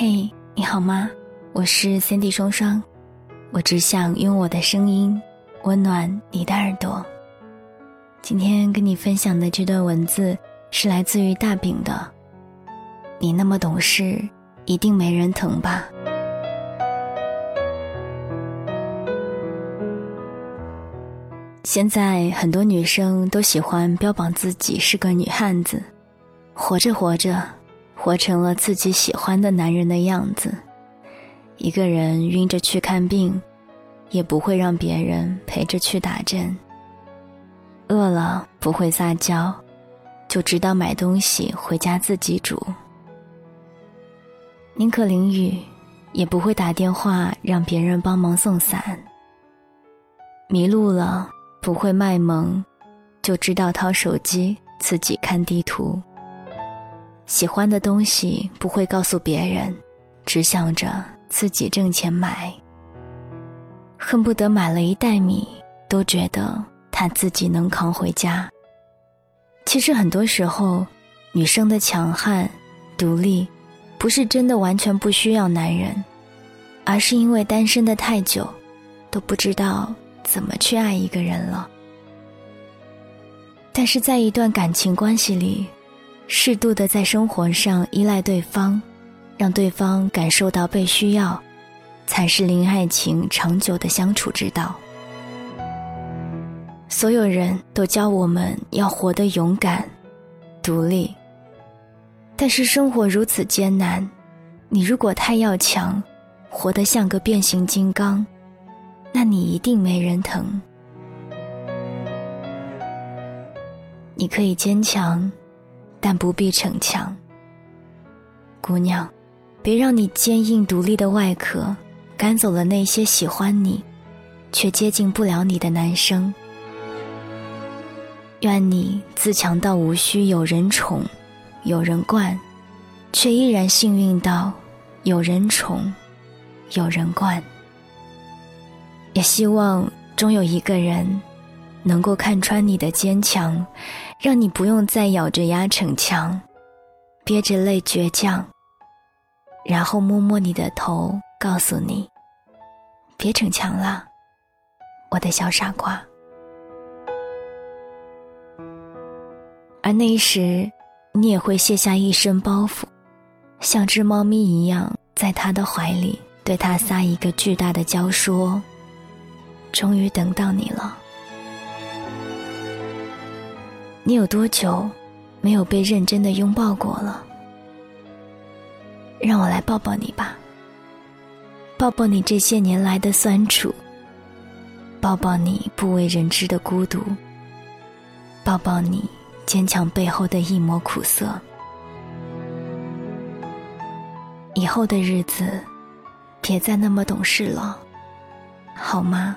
嘿，你好吗？我是 Cindy 双双，我只想用我的声音温暖你的耳朵。今天跟你分享的这段文字是来自于大饼的。你那么懂事，一定没人疼吧？现在很多女生都喜欢标榜自己是个女汉子，活着活着，活成了自己喜欢的男人的样子。一个人晕着去看病，也不会让别人陪着去打针。饿了不会撒娇，就知道买东西回家自己煮。宁可淋雨，也不会打电话让别人帮忙送伞。迷路了。不会卖萌，就知道掏手机自己看地图。喜欢的东西不会告诉别人，只想着自己挣钱买。恨不得买了一袋米，都觉得他自己能扛回家。其实很多时候，女生的强悍、独立，不是真的完全不需要男人，而是因为单身的太久，都不知道。怎么去爱一个人了？但是在一段感情关系里，适度的在生活上依赖对方，让对方感受到被需要，才是令爱情长久的相处之道。所有人都教我们要活得勇敢、独立，但是生活如此艰难，你如果太要强，活得像个变形金刚。那你一定没人疼。你可以坚强，但不必逞强。姑娘，别让你坚硬独立的外壳赶走了那些喜欢你，却接近不了你的男生。愿你自强到无需有人宠，有人惯，却依然幸运到有人宠，有人惯。也希望终有一个人，能够看穿你的坚强，让你不用再咬着牙逞强，憋着泪倔强，然后摸摸你的头，告诉你：别逞强了，我的小傻瓜。而那时，你也会卸下一身包袱，像只猫咪一样，在他的怀里，对他撒一个巨大的娇，说。终于等到你了，你有多久没有被认真的拥抱过了？让我来抱抱你吧，抱抱你这些年来的酸楚，抱抱你不为人知的孤独，抱抱你坚强背后的一抹苦涩。以后的日子，别再那么懂事了，好吗？